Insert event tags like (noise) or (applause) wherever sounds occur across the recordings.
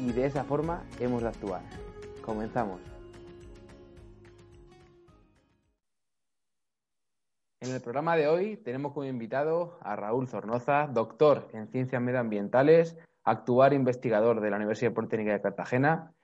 Y de esa forma hemos de actuar. Comenzamos. En el programa de hoy tenemos como invitado a Raúl Zornoza, doctor en ciencias medioambientales, actual investigador de la Universidad Politécnica de Cartagena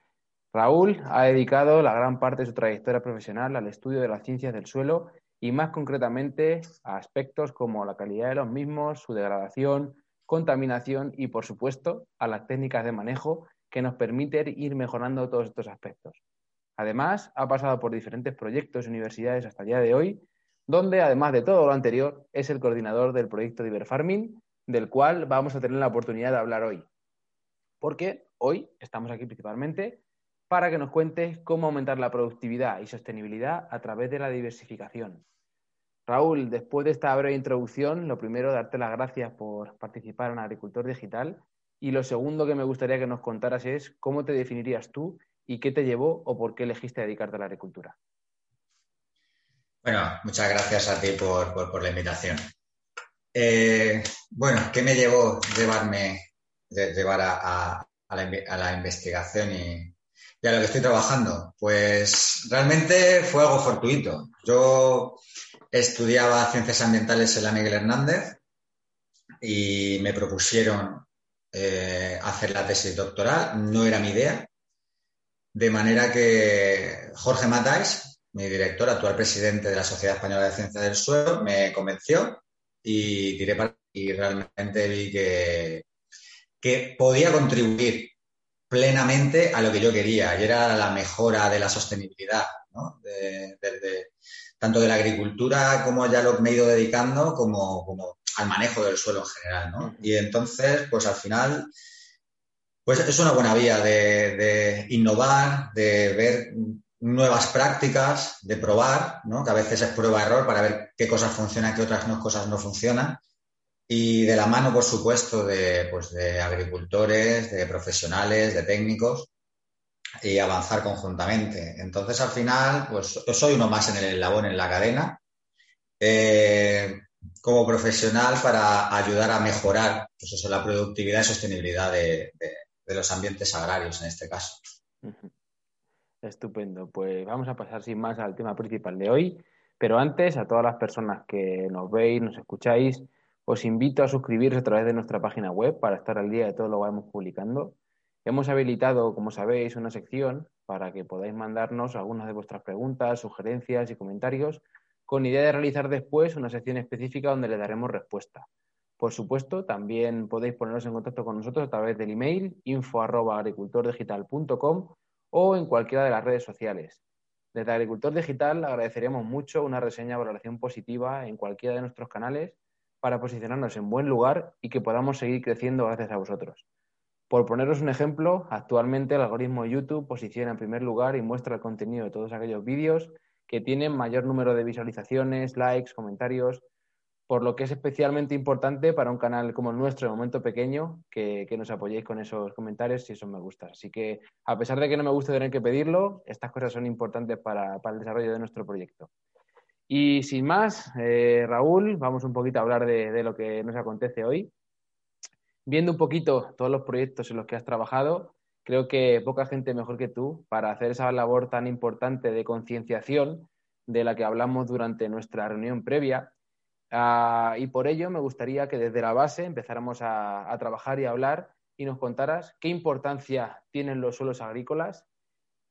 Raúl ha dedicado la gran parte de su trayectoria profesional al estudio de las ciencias del suelo y más concretamente a aspectos como la calidad de los mismos, su degradación, contaminación y, por supuesto, a las técnicas de manejo que nos permiten ir mejorando todos estos aspectos. Además, ha pasado por diferentes proyectos y universidades hasta el día de hoy, donde, además de todo lo anterior, es el coordinador del proyecto de Iberfarming, del cual vamos a tener la oportunidad de hablar hoy. Porque hoy estamos aquí principalmente para que nos cuentes cómo aumentar la productividad y sostenibilidad a través de la diversificación. Raúl, después de esta breve introducción, lo primero, darte las gracias por participar en Agricultor Digital y lo segundo que me gustaría que nos contaras es cómo te definirías tú y qué te llevó o por qué elegiste dedicarte a la agricultura. Bueno, muchas gracias a ti por, la invitación. Eh, bueno, ¿qué me llevó llevarme, llevar a, la, investigación y a lo que estoy trabajando? Pues realmente fue algo fortuito. Yo estudiaba ciencias ambientales en la Miguel Hernández y me propusieron eh, hacer la tesis doctoral. No era mi idea. De manera que Jorge Matáis, mi director, actual presidente de la Sociedad Española de Ciencias del Suelo, me convenció y, y realmente vi que, podía contribuir plenamente a lo que yo quería y era la mejora de la sostenibilidad, tanto de la agricultura como ya lo que me he ido dedicando, como, al manejo del suelo en general. ¿no? Y entonces, pues al final, pues es una buena vía de, innovar, de ver nuevas prácticas, de probar, ¿no? que a veces es prueba-error para ver qué cosas funcionan, qué otras cosas no funcionan y de la mano, por supuesto, de, pues, de agricultores, de profesionales, de técnicos y avanzar conjuntamente. Entonces, al final, pues soy uno más en el eslabón en la cadena eh, como profesional para ayudar a mejorar pues la productividad y sostenibilidad de, los ambientes agrarios en este caso. Estupendo. Pues vamos a pasar sin más al tema principal de hoy. Pero antes, a todas las personas que nos veis, nos escucháis, os invito a suscribiros a través de nuestra página web para estar al día de todo lo que vamos publicando. Hemos habilitado, como sabéis, una sección para que podáis mandarnos algunas de vuestras preguntas, sugerencias y comentarios con idea de realizar después una sección específica donde le daremos respuesta. Por supuesto, también podéis poneros en contacto con nosotros a través del email info@agricultordigital.com o en cualquiera de las redes sociales. Desde Agricultor Digital agradeceríamos mucho una reseña o valoración positiva en cualquiera de nuestros canales para posicionarnos en buen lugar y que podamos seguir creciendo gracias a vosotros. Por poneros un ejemplo, actualmente el algoritmo YouTube posiciona en primer lugar y muestra el contenido de todos aquellos vídeos que tienen mayor número de visualizaciones, likes, comentarios, por lo que es especialmente importante para un canal como el nuestro, de momento pequeño, que, nos apoyéis con esos comentarios y eso me gusta. Así que, a pesar de que no me guste tener que pedirlo, estas cosas son importantes para el desarrollo de nuestro proyecto. Y sin más, eh, Raúl, vamos un poquito a hablar de, lo que nos acontece hoy. Viendo un poquito todos los proyectos en los que has trabajado, creo que poca gente mejor que tú para hacer esa labor tan importante de concienciación de la que hablamos durante nuestra reunión previa. Ah, y por ello me gustaría que desde la base empezáramos a trabajar y a hablar y nos contaras qué importancia tienen los suelos agrícolas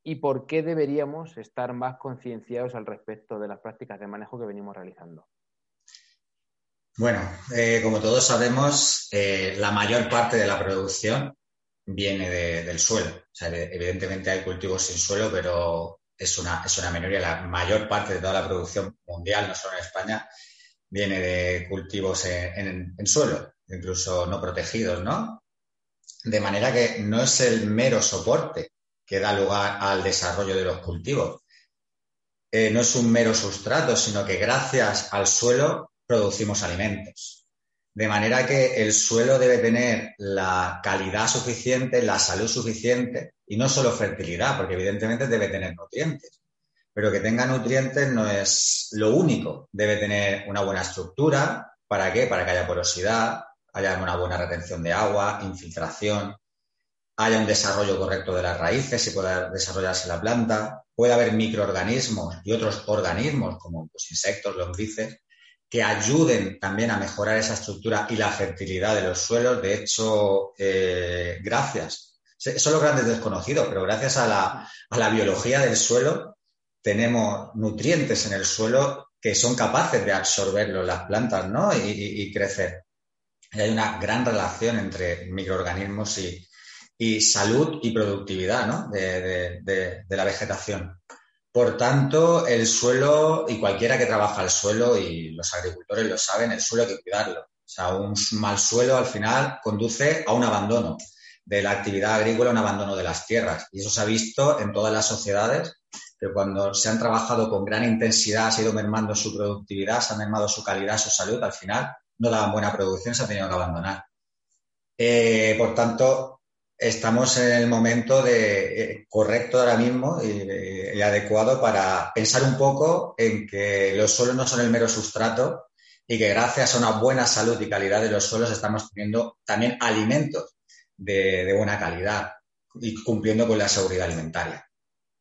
y por qué deberíamos estar más concienciados al respecto de las prácticas de manejo que venimos realizando. Bueno, eh, como todos sabemos, eh, la mayor parte de la producción viene del suelo. evidentemente hay cultivos sin suelo, pero es una, es una minoría. La mayor parte de toda la producción mundial, no solo en España, viene de cultivos en, suelo, incluso no protegidos, ¿no? De manera que no es el mero soporte que da lugar al desarrollo de los cultivos. Eh, no es un mero sustrato, sino que gracias al suelo producimos alimentos. De manera que el suelo debe tener la calidad suficiente, la salud suficiente y no solo fertilidad, porque evidentemente debe tener nutrientes. Pero que tenga nutrientes no es lo único. Debe tener una buena estructura. ¿Para qué? Para que haya porosidad, haya una buena retención de agua, infiltración, haya un desarrollo correcto de las raíces y pueda desarrollarse la planta. Puede haber microorganismos y otros organismos como pues, insectos, lombrices, que ayuden también a mejorar esa estructura y la fertilidad de los suelos. De hecho, eh, gracias, son los grandes desconocidos, pero gracias a la, biología del suelo tenemos nutrientes en el suelo que son capaces de absorberlo las plantas ¿no? y, crecer. hay una gran relación entre microorganismos y, salud y productividad de la vegetación. Por tanto, el suelo, y cualquiera que trabaja el suelo, y los agricultores lo saben, el suelo hay que cuidarlo. O sea, un mal suelo al final conduce a un abandono de la actividad agrícola, un abandono de las tierras. Y eso se ha visto en todas las sociedades, que cuando se han trabajado con gran intensidad, se ha ido mermando su productividad, se ha mermado su calidad, su salud, al final no daban buena producción, se ha tenido que abandonar. Eh, por tanto, estamos en el momento de, eh, correcto ahora mismo y, adecuado para pensar un poco en que los suelos no son el mero sustrato y que gracias a una buena salud y calidad de los suelos estamos teniendo también alimentos de, buena calidad y cumpliendo con la seguridad alimentaria.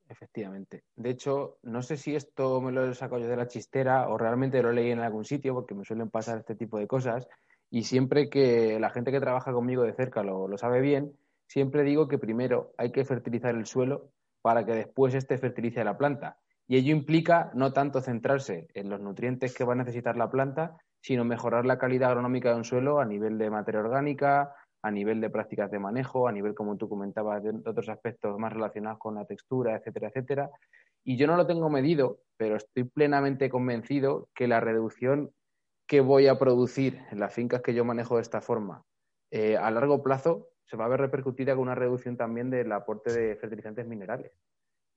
Efectivamente. De hecho, no sé si esto me lo he sacado yo de la chistera o realmente lo leí en algún sitio, porque me suelen pasar este tipo de cosas. Y siempre que la gente que trabaja conmigo de cerca lo sabe bien, siempre digo que primero hay que fertilizar el suelo para que después este fertilice la planta. Y ello implica no tanto centrarse en los nutrientes que va a necesitar la planta, sino mejorar la calidad agronómica de un suelo a nivel de materia orgánica, a nivel de prácticas de manejo, a nivel, como tú comentabas, de otros aspectos más relacionados con la textura, etcétera, etcétera. Y yo no lo tengo medido, pero estoy plenamente convencido que la reducción que voy a producir en las fincas que yo manejo de esta forma eh, a largo plazo se va a ver repercutida con una reducción también del aporte de fertilizantes minerales.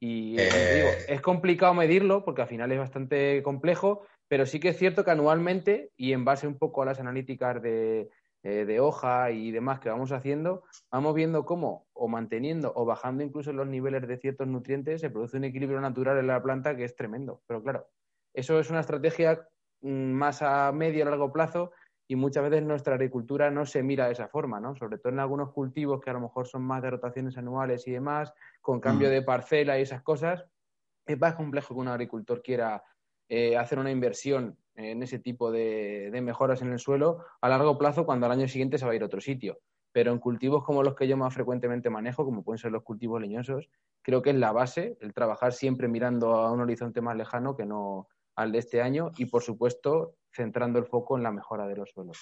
Y eh, digo, es complicado medirlo porque al final es bastante complejo, pero sí que es cierto que anualmente y en base un poco a las analíticas de, eh, de hoja y demás que vamos haciendo, vamos viendo cómo o manteniendo o bajando incluso los niveles de ciertos nutrientes se produce un equilibrio natural en la planta que es tremendo. Pero claro, eso es una estrategia mm, más a medio y largo plazo y muchas veces nuestra agricultura no se mira de esa forma, ¿no? Sobre todo en algunos cultivos que a lo mejor son más de rotaciones anuales y demás, con cambio mm. de parcela y esas cosas, es más complejo que un agricultor quiera eh, hacer una inversión en ese tipo de, mejoras en el suelo a largo plazo cuando al año siguiente se va a ir a otro sitio. Pero en cultivos como los que yo más frecuentemente manejo, como pueden ser los cultivos leñosos, creo que es la base el trabajar siempre mirando a un horizonte más lejano que no al de este año y, por supuesto, centrando el foco en la mejora de los suelos.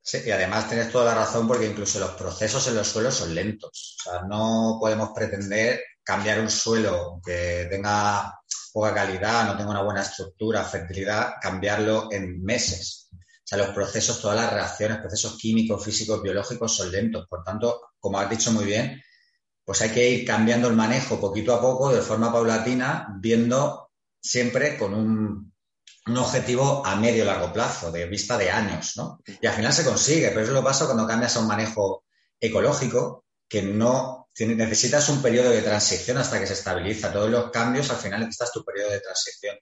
Sí, y además tienes toda la razón porque incluso los procesos en los suelos son lentos. O sea, no podemos pretender cambiar un suelo que tenga poca calidad, no tenga una buena estructura, fertilidad, cambiarlo en meses. O sea, los procesos, todas las reacciones, procesos químicos, físicos, biológicos son lentos. Por tanto, como has dicho muy bien, pues hay que ir cambiando el manejo poquito a poco, de forma paulatina, viendo siempre con un un objetivo a medio largo plazo, de vista de años, ¿no? Y al final se consigue, pero eso lo pasa cuando cambias a un manejo ecológico que no necesitas un periodo de transición hasta que se estabiliza. Todos los cambios al final necesitas tu periodo de transición.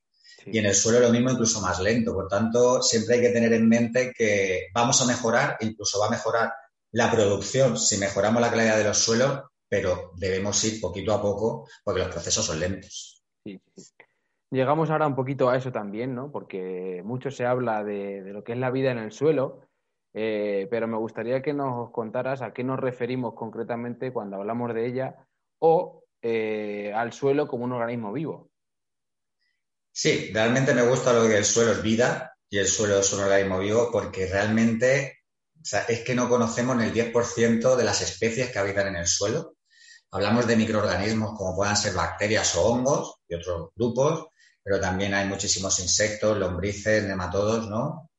Y en el suelo lo mismo, incluso más lento. Por tanto, siempre hay que tener en mente que vamos a mejorar, incluso va a mejorar la producción si mejoramos la calidad de los suelos, pero debemos ir poquito a poco porque los procesos son lentos. Sí, sí. Llegamos ahora un poquito a eso también, ¿no? Porque mucho se habla de, lo que es la vida en el suelo, eh, pero me gustaría que nos contaras a qué nos referimos concretamente cuando hablamos de ella o eh, al suelo como un organismo vivo. Sí, realmente me gusta lo que el suelo es vida y el suelo es un organismo vivo porque realmente es que no conocemos ni el 10% de las especies que habitan en el suelo. Hablamos de microorganismos como puedan ser bacterias o hongos y otros grupos, pero también hay muchísimos insectos, lombrices, nematodos, ¿no?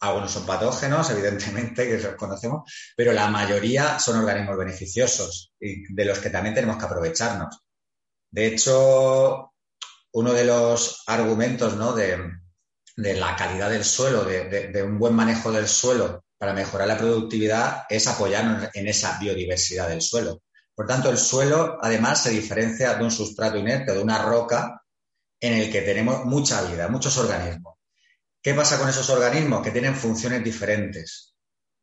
Algunos son patógenos, (laughs) evidentemente, que los conocemos, pero la mayoría son organismos beneficiosos y de los que también tenemos que aprovecharnos. De hecho, uno de los argumentos ¿no? de, la calidad del suelo, de, un buen manejo del suelo para mejorar la productividad es apoyarnos en esa biodiversidad del suelo. Por tanto, el suelo además se diferencia de un sustrato inerte, de una roca en el que tenemos mucha vida, muchos organismos. ¿Qué pasa con esos organismos? Que tienen funciones diferentes.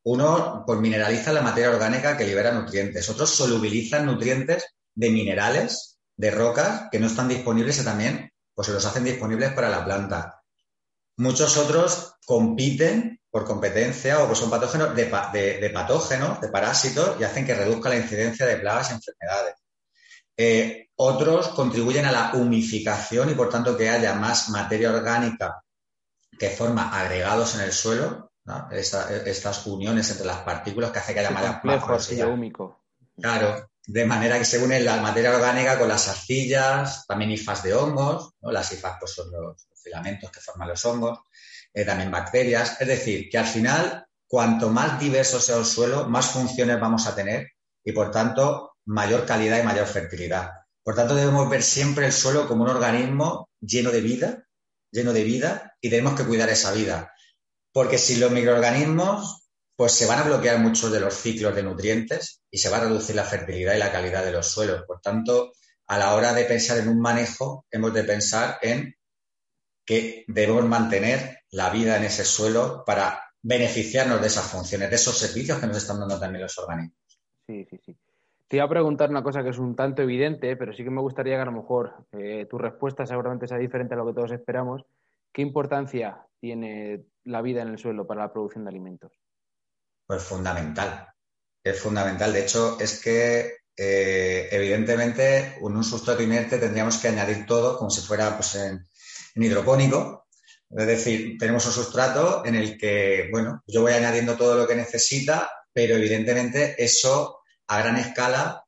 Uno, pues mineraliza la materia orgánica que libera nutrientes. Otros solubilizan nutrientes de minerales, de rocas, que no están disponibles y también pues se los hacen disponibles para la planta. Muchos otros compiten por competencia o pues son patógenos de, patógenos, de parásitos, y hacen que reduzca la incidencia de plagas y enfermedades. Eh, otros contribuyen a la humificación y por tanto que haya más materia orgánica que forma agregados en el suelo, estas uniones entre las partículas que hace que haya más, húmico. Claro, de manera que se une la materia orgánica con las arcillas, también hifas de hongos, las hifas pues, son los filamentos que forman los hongos, eh, también bacterias, es decir, que al final, cuanto más diverso sea el suelo, más funciones vamos a tener y por tanto mayor calidad y mayor fertilidad. Por tanto, debemos ver siempre el suelo como un organismo lleno de vida lleno de vida y tenemos que cuidar esa vida. Porque si los microorganismos, pues se van a bloquear muchos de los ciclos de nutrientes y se va a reducir la fertilidad y la calidad de los suelos. Por tanto, a la hora de pensar en un manejo, hemos de pensar en que debemos mantener la vida en ese suelo para beneficiarnos de esas funciones, de esos servicios que nos están dando también los organismos. Sí, sí, sí. Te iba a preguntar una cosa que es un tanto evidente, pero sí que me gustaría que a lo mejor eh, tu respuesta seguramente sea diferente a lo que todos esperamos. ¿Qué importancia tiene la vida en el suelo para la producción de alimentos? Pues fundamental. Es fundamental. De hecho, es que eh, evidentemente en un sustrato inerte tendríamos que añadir todo como si fuera pues, en, en hidropónico. Es decir, tenemos un sustrato en el que, bueno, yo voy añadiendo todo lo que necesita, pero evidentemente eso a gran escala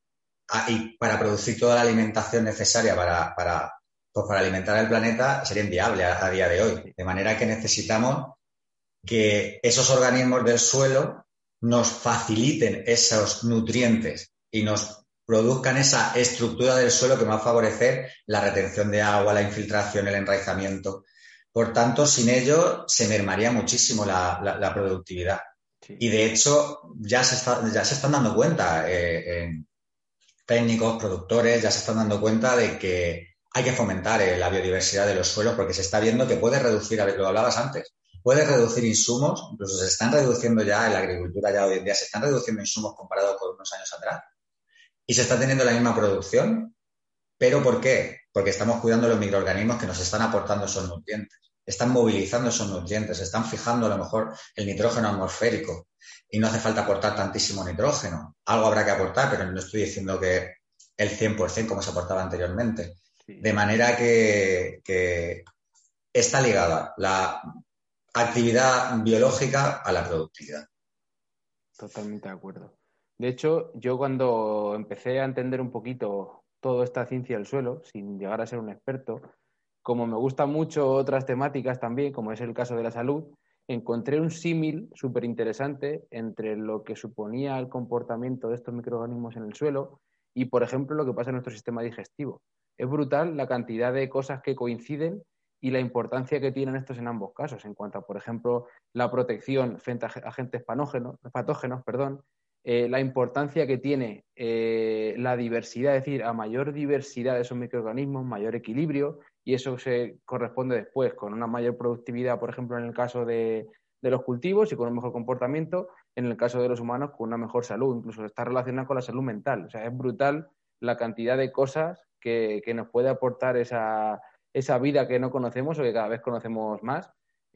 y para producir toda la alimentación necesaria para, para, pues alimentar el planeta sería inviable a, día de hoy. De manera que necesitamos que esos organismos del suelo nos faciliten esos nutrientes y nos produzcan esa estructura del suelo que va a favorecer la retención de agua, la infiltración, el enraizamiento. Por tanto, sin ello se mermaría muchísimo la productividad. Y de hecho, ya se, ya se están dando cuenta eh, técnicos, productores, ya se están dando cuenta de que hay que fomentar eh, la biodiversidad de los suelos porque se está viendo que puede reducir, lo hablabas antes, puede reducir insumos, incluso se están reduciendo ya en la agricultura, ya hoy en día se están reduciendo insumos comparados con unos años atrás. Y se está teniendo la misma producción. ¿Pero por qué? Porque estamos cuidando los microorganismos que nos están aportando esos nutrientes están movilizando esos nutrientes, están fijando a lo mejor el nitrógeno atmosférico y no hace falta aportar tantísimo nitrógeno. Algo habrá que aportar, pero no estoy diciendo que el 100% como se aportaba anteriormente. De manera que, que está ligada la actividad biológica a la productividad. Totalmente de acuerdo. De hecho, yo cuando empecé a entender un poquito toda esta ciencia del suelo, sin llegar a ser un experto, como me gustan mucho otras temáticas también, como es el caso de la salud, encontré un símil súper interesante entre lo que suponía el comportamiento de estos microorganismos en el suelo y, por ejemplo, lo que pasa en nuestro sistema digestivo. Es brutal la cantidad de cosas que coinciden y la importancia que tienen estos en ambos casos, en cuanto a, por ejemplo, la protección frente a agentes patógenos, perdón, eh, la importancia que tiene eh, la diversidad, es decir, a mayor diversidad de esos microorganismos, mayor equilibrio, y eso se corresponde después con una mayor productividad, por ejemplo, en el caso de, los cultivos y con un mejor comportamiento, en el caso de los humanos con una mejor salud, incluso está relacionado con la salud mental. O sea, es brutal la cantidad de cosas que, nos puede aportar esa, esa vida que no conocemos o que cada vez conocemos más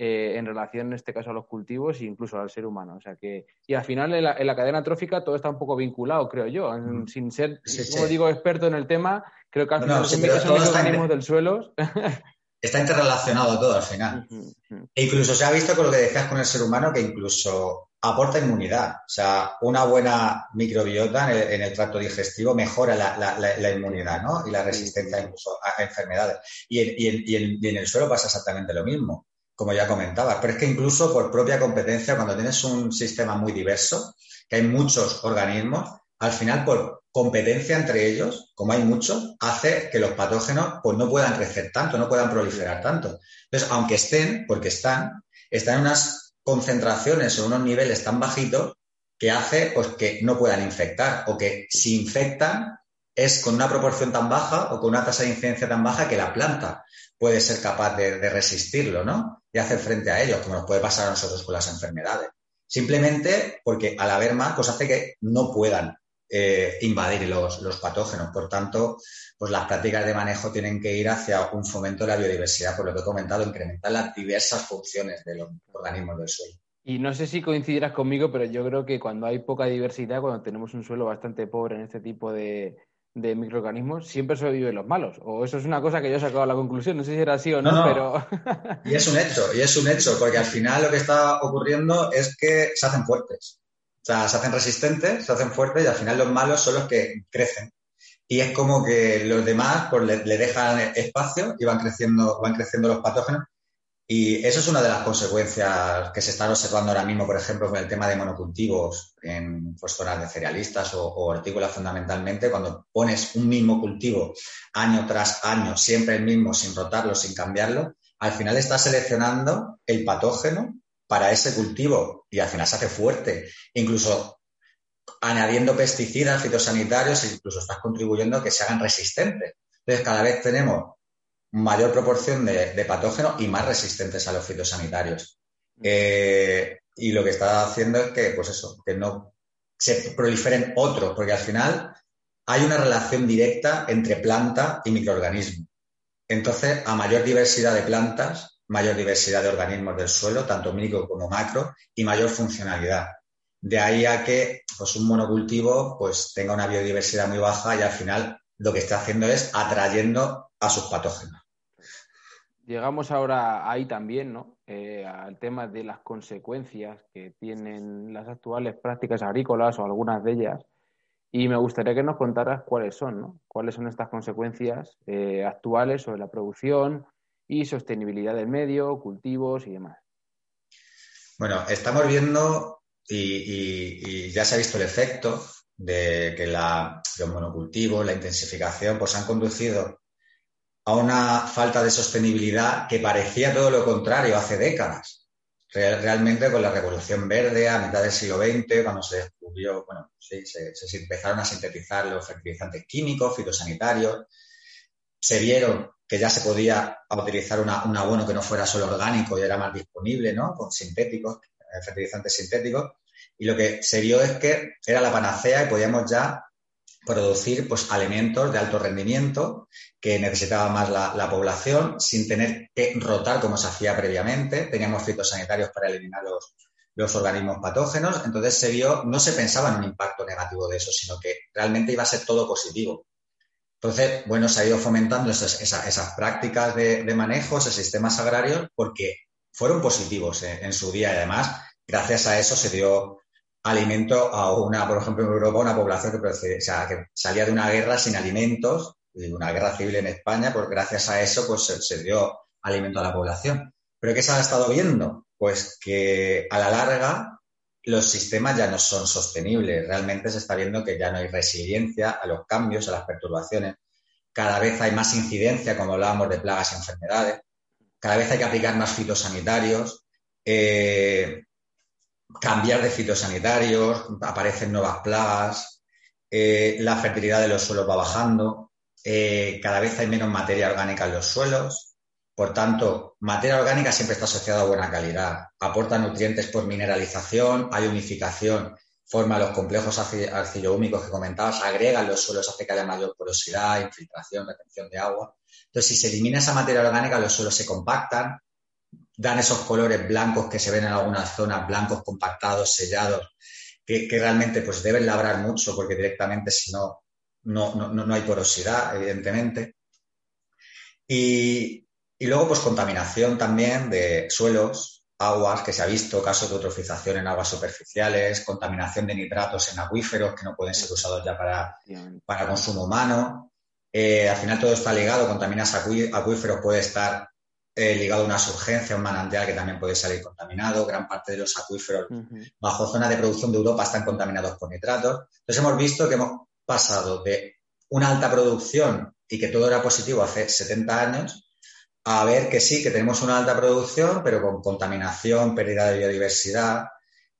eh, en relación, en este caso, a los cultivos e incluso al ser humano. O sea que, y al final, en la, cadena trófica todo está un poco vinculado, creo yo. Mm. sin ser, como digo, experto en el tema, creo que al final los microorganismos del suelo. (laughs) está interrelacionado todo al final. E incluso se ha visto con lo que decías con el ser humano, que incluso aporta inmunidad. O sea, una buena microbiota en el, tracto digestivo mejora la, inmunidad ¿no? y la resistencia incluso a, enfermedades. Y en, el suelo pasa exactamente lo mismo, como ya comentaba. Pero es que incluso por propia competencia, cuando tienes un sistema muy diverso, que hay muchos organismos, al final por competencia entre ellos, como hay muchos, hace que los patógenos pues, no puedan crecer tanto, no puedan proliferar tanto. Entonces, aunque estén, porque están, están en unas concentraciones o unos niveles tan bajitos que hace pues, que no puedan infectar o que si infectan es con una proporción tan baja o con una tasa de incidencia tan baja que la planta puede ser capaz de, resistirlo, ¿no? Y hacer frente a ellos, como nos puede pasar a nosotros con las enfermedades. Simplemente porque al haber más, pues hace que no puedan eh, invadir los, los, patógenos. Por tanto, pues las prácticas de manejo tienen que ir hacia un fomento de la biodiversidad, por lo que he comentado, incrementar las diversas funciones de los organismos del suelo. Y no sé si coincidirás conmigo, pero yo creo que cuando hay poca diversidad, cuando tenemos un suelo bastante pobre en este tipo de, microorganismos, siempre sobreviven los malos. O eso es una cosa que yo he sacado a la conclusión, no sé si era así o no, pero... y es un hecho, y es un hecho, porque al final lo que está ocurriendo es que se hacen fuertes. O sea, se hacen resistentes, se hacen fuertes y al final los malos son los que crecen. Y es como que los demás pues, le, dejan espacio y van creciendo, van creciendo los patógenos. Y eso es una de las consecuencias que se están observando ahora mismo, por ejemplo, con el tema de monocultivos en pues, zonas de cerealistas o, o hortícolas fundamentalmente. Cuando pones un mismo cultivo año tras año, siempre el mismo, sin rotarlo, sin cambiarlo, al final estás seleccionando el patógeno para ese cultivo y al final se hace fuerte. Incluso añadiendo pesticidas fitosanitarios, incluso estás contribuyendo a que se hagan resistentes. Entonces, cada vez tenemos mayor proporción de, patógenos y más resistentes a los fitosanitarios. Mm. Eh, y lo que está haciendo es que, pues eso, que no se proliferen otros, porque al final hay una relación directa entre planta y microorganismo. Entonces, a mayor diversidad de plantas, mayor diversidad de organismos del suelo, tanto micro como macro, y mayor funcionalidad. De ahí a que pues, un monocultivo pues, tenga una biodiversidad muy baja y al final lo que está haciendo es atrayendo a sus patógenos. Llegamos ahora ahí también, ¿no? Eh, al tema de las consecuencias que tienen las actuales prácticas agrícolas o algunas de ellas. Y me gustaría que nos contaras cuáles son, ¿no? Cuáles son estas consecuencias eh, actuales sobre la producción, y sostenibilidad del medio, cultivos y demás. Bueno, estamos viendo y, ya se ha visto el efecto de que la, los monocultivos, la intensificación, pues han conducido a una falta de sostenibilidad que parecía todo lo contrario hace décadas. realmente con la revolución verde a mitad del siglo XX, cuando se descubrió, bueno, sí, se, empezaron a sintetizar los fertilizantes químicos, fitosanitarios, se vieron que ya se podía utilizar un abono que no fuera solo orgánico y era más disponible, ¿no? Con sintéticos, eh, fertilizantes sintéticos. Y lo que se vio es que era la panacea y podíamos ya producir pues, alimentos de alto rendimiento que necesitaba más la, población sin tener que rotar como se hacía previamente. Teníamos fitosanitarios para eliminar los, los organismos patógenos. Entonces se vio, no se pensaba en un impacto negativo de eso, sino que realmente iba a ser todo positivo. Entonces, bueno, se ha ido fomentando esas, prácticas de, manejo, esos sistemas agrarios, porque fueron positivos en, su día y además, gracias a eso se dio alimento a una, por ejemplo, en Europa, una población que, salía de una guerra sin alimentos, una guerra civil en España, pues gracias a eso pues se, dio alimento a la población. Pero ¿qué se ha estado viendo? Pues que a la larga los sistemas ya no son sostenibles. Realmente se está viendo que ya no hay resiliencia a los cambios, a las perturbaciones. Cada vez hay más incidencia, como hablábamos de plagas y enfermedades. Cada vez hay que aplicar más fitosanitarios, eh, cambiar de fitosanitarios, aparecen nuevas plagas, eh, la fertilidad de los suelos va bajando, eh, cada vez hay menos materia orgánica en los suelos, por tanto, materia orgánica siempre está asociada a buena calidad. Aporta nutrientes por mineralización, hay unificación, forma los complejos arcillohúmicos que comentabas, agrega los suelos, hace que haya mayor porosidad, infiltración, retención de agua. Entonces, si se elimina esa materia orgánica, los suelos se compactan, dan esos colores blancos que se ven en algunas zonas, blancos compactados, sellados, que, realmente pues deben labrar mucho porque directamente si no, no, no, hay porosidad, evidentemente. Y, y luego pues contaminación también de suelos, aguas, que se ha visto casos de eutrofización en aguas superficiales, contaminación de nitratos en acuíferos que no pueden ser usados ya para, para consumo humano. Eh, al final todo está ligado, contaminas acuíferos, puede estar eh, ligado a una surgencia, un manantial que también puede salir contaminado. Gran parte de los acuíferos bajo zona de producción de Europa están contaminados por nitratos. Entonces hemos visto que hemos pasado de una alta producción y que todo era positivo hace 70 años a ver que sí, que tenemos una alta producción, pero con contaminación, pérdida de biodiversidad,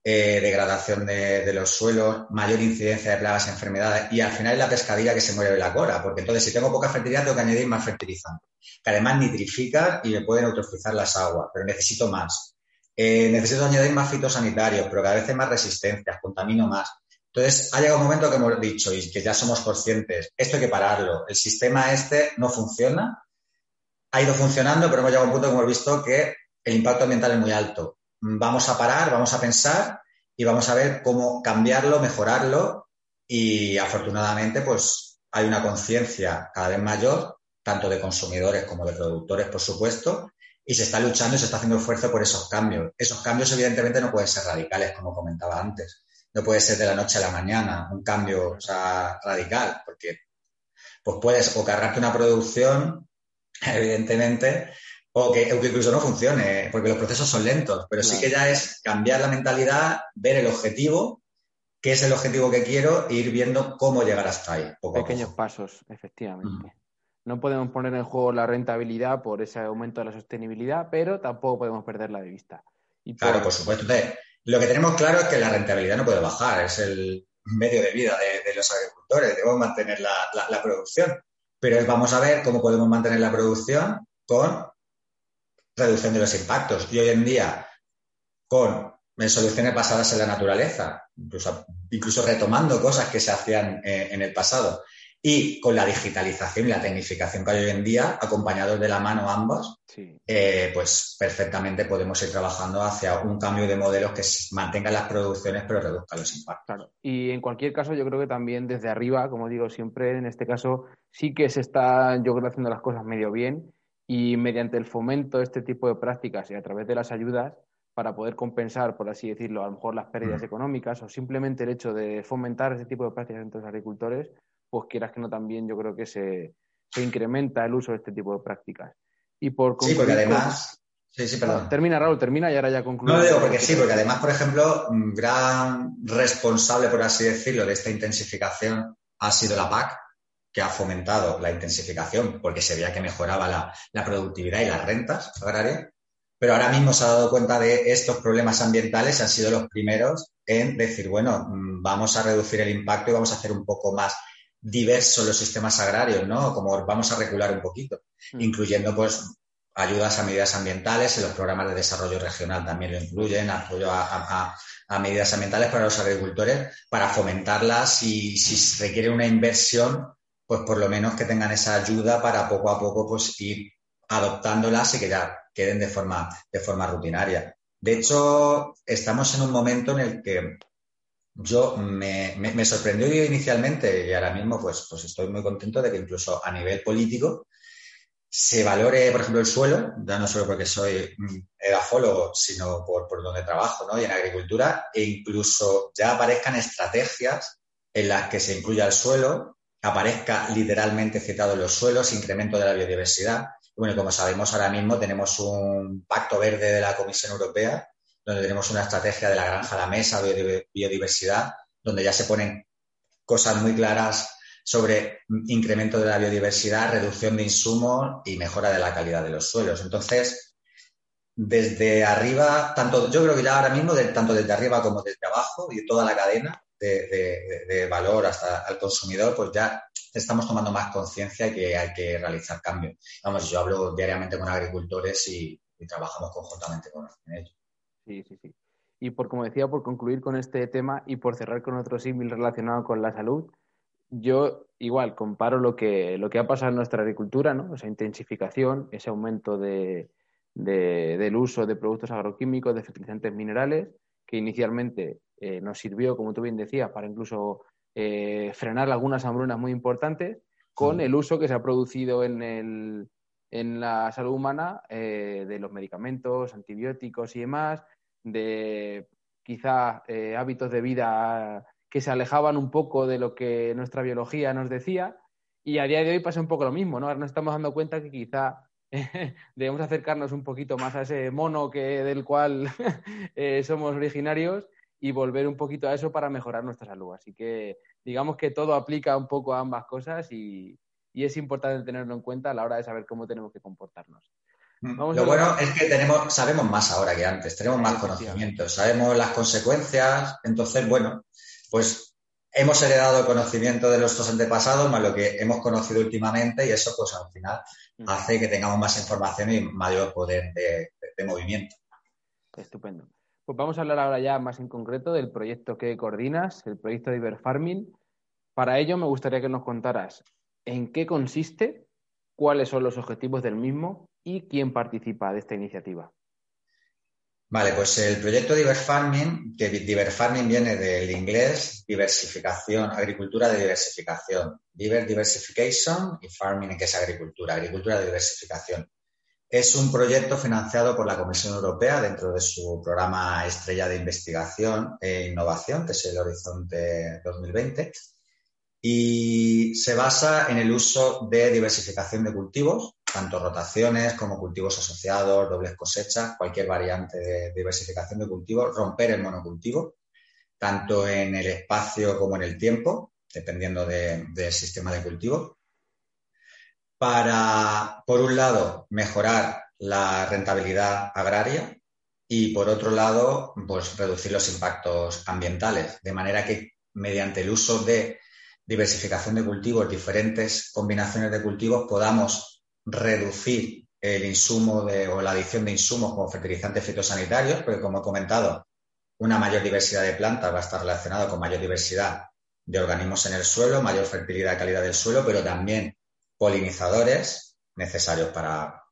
eh, degradación de, los suelos, mayor incidencia de plagas enfermedades, y al final es la pescadilla que se muere de la cora, porque entonces si tengo poca fertilidad tengo que añadir más fertilizante, que además nitrifican y me pueden eutrofizar las aguas, pero necesito más. Eh, necesito añadir más fitosanitarios, pero cada vez hay más resistencias, contamino más. Entonces, ha llegado un momento que hemos dicho y que ya somos conscientes, esto hay que pararlo. El sistema este no funciona ha ido funcionando, pero hemos llegado a un punto que hemos visto que el impacto ambiental es muy alto. Vamos a parar, vamos a pensar y vamos a ver cómo cambiarlo, mejorarlo y afortunadamente pues hay una conciencia cada vez mayor, tanto de consumidores como de productores, por supuesto, y se está luchando y se está haciendo esfuerzo por esos cambios. Esos cambios evidentemente no pueden ser radicales, como comentaba antes. No puede ser de la noche a la mañana un cambio radical, porque pues puedes o una producción (laughs) evidentemente, o que, incluso no funcione, porque los procesos son lentos, pero sí que ya es cambiar la mentalidad, ver el objetivo, qué es el objetivo que quiero e ir viendo cómo llegar hasta ahí. Pequeños pasos, efectivamente. No podemos poner en juego la rentabilidad por ese aumento de la sostenibilidad, pero tampoco podemos perderla de vista. Claro, por supuesto. lo que tenemos claro es que la rentabilidad no puede bajar, es el medio de vida de, los agricultores, debemos mantener la producción. Pero vamos a ver cómo podemos mantener la producción con reducción de los impactos. Y hoy en día, con soluciones basadas en la naturaleza, incluso, incluso retomando cosas que se hacían eh, en el pasado, y con la digitalización y la tecnificación que hay hoy en día, acompañados de la mano ambos, eh, pues perfectamente podemos ir trabajando hacia un cambio de modelos que mantengan las producciones pero reduzcan los impactos. Claro. Y en cualquier caso, yo creo que también desde arriba, como digo siempre, en este caso sí que se está, yo creo, haciendo las cosas medio bien y mediante el fomento de este tipo de prácticas y a través de las ayudas para poder compensar, por así decirlo, a lo mejor las pérdidas mm. económicas o simplemente el hecho de fomentar ese tipo de prácticas entre los agricultores, pues quieras que no también yo creo que se, incrementa el uso de este tipo de prácticas. Y por sí, porque además... Sí, sí, perdón. Termina, Raúl, termina y ahora ya concluyo. No, digo porque sí, porque además, por ejemplo, gran responsable, por así decirlo, de esta intensificación ha sido la PAC, que ha fomentado la intensificación porque se veía que mejoraba la, la productividad y las rentas agrarias. Pero ahora mismo se ha dado cuenta de estos problemas ambientales, han sido los primeros en decir, bueno, mm, vamos a reducir el impacto y vamos a hacer un poco más diversos los sistemas agrarios, ¿no? Como vamos a regular un poquito, mm. incluyendo pues ayudas a medidas ambientales, en los programas de desarrollo regional también lo incluyen, apoyo a, medidas ambientales para los agricultores, para fomentarlas y si requiere una inversión, pues por lo menos que tengan esa ayuda para poco a poco pues ir adoptándolas y que ya queden de forma, de forma rutinaria. De hecho, estamos en un momento en el que yo me, me, sorprendió inicialmente y ahora mismo pues, pues estoy muy contento de que incluso a nivel político se valore, por ejemplo, el suelo, ya no solo porque soy edafólogo, sino por, por donde trabajo, ¿no? Y en agricultura, e incluso ya aparezcan estrategias en las que se incluya el suelo, aparezca literalmente citado en los suelos, incremento de la biodiversidad. Bueno, como sabemos, ahora mismo tenemos un pacto verde de la Comisión Europea donde tenemos una estrategia de la granja a la mesa, biodiversidad, donde ya se ponen cosas muy claras sobre incremento de la biodiversidad, reducción de insumos y mejora de la calidad de los suelos. Entonces, desde arriba, tanto, yo creo que ya ahora mismo, tanto desde arriba como desde abajo y toda la cadena de, valor hasta al consumidor, pues ya estamos tomando más conciencia y que hay que realizar cambios. Vamos, yo hablo diariamente con agricultores y, trabajamos conjuntamente con ellos. Sí, sí, sí. Y por, como decía, por concluir con este tema y por cerrar con otro símil relacionado con la salud, yo igual comparo lo que, lo que ha pasado en nuestra agricultura, ¿no? Esa intensificación, ese aumento de, del uso de productos agroquímicos, de fertilizantes minerales, que inicialmente eh, nos sirvió, como tú bien decías, para incluso eh, frenar algunas hambrunas muy importantes, con el uso que se ha producido en, el, en la salud humana eh, de los medicamentos, antibióticos y demás, de quizá hábitos de vida que se alejaban un poco de lo que nuestra biología nos decía. Y a día de hoy pasa un poco lo mismo, ¿no? Ahora nos estamos dando cuenta que quizá (laughs) debemos acercarnos un poquito más a ese mono que, del cual (laughs) eh, somos originarios y volver un poquito a eso para mejorar nuestra salud. Así que digamos que todo aplica un poco a ambas cosas y, es importante tenerlo en cuenta a la hora de saber cómo tenemos que comportarnos. Mm. Lo bueno es que tenemos, sabemos más ahora que antes, tenemos más conocimientos, sabemos las consecuencias, entonces, bueno, pues hemos heredado conocimiento de nuestros antepasados más lo que hemos conocido últimamente y eso pues al final mm. hace que tengamos más información y mayor poder de, movimiento. Estupendo. Pues vamos a hablar ahora ya más en concreto del proyecto que coordinas, el proyecto de Iberfarming. Para ello me gustaría que nos contaras en qué consiste, cuáles son los objetivos del mismo y quién participa de esta iniciativa. Vale, pues el proyecto Farming, que Farming viene del inglés diversificación, agricultura de diversificación. Diver Diversification y Farming, que es agricultura, agricultura de diversificación. Es un proyecto financiado por la Comisión Europea dentro de su programa estrella de investigación e innovación, que es el Horizonte 2020, y se basa en el uso de diversificación de cultivos tanto rotaciones como cultivos asociados, dobles cosechas, cualquier variante de diversificación de cultivos, romper el monocultivo, tanto en el espacio como en el tiempo, dependiendo del sistema de cultivo, para, por un lado, mejorar la rentabilidad agraria y, por otro lado, pues, reducir los impactos ambientales, de manera que mediante el uso de diversificación de cultivos, diferentes combinaciones de cultivos, podamos reducir el insumo de, o la adición de insumos como fertilizantes fitosanitarios, porque como he comentado, una mayor diversidad de plantas va a estar relacionada con mayor diversidad de organismos en el suelo, mayor fertilidad y calidad del suelo, pero también polinizadores necesarios para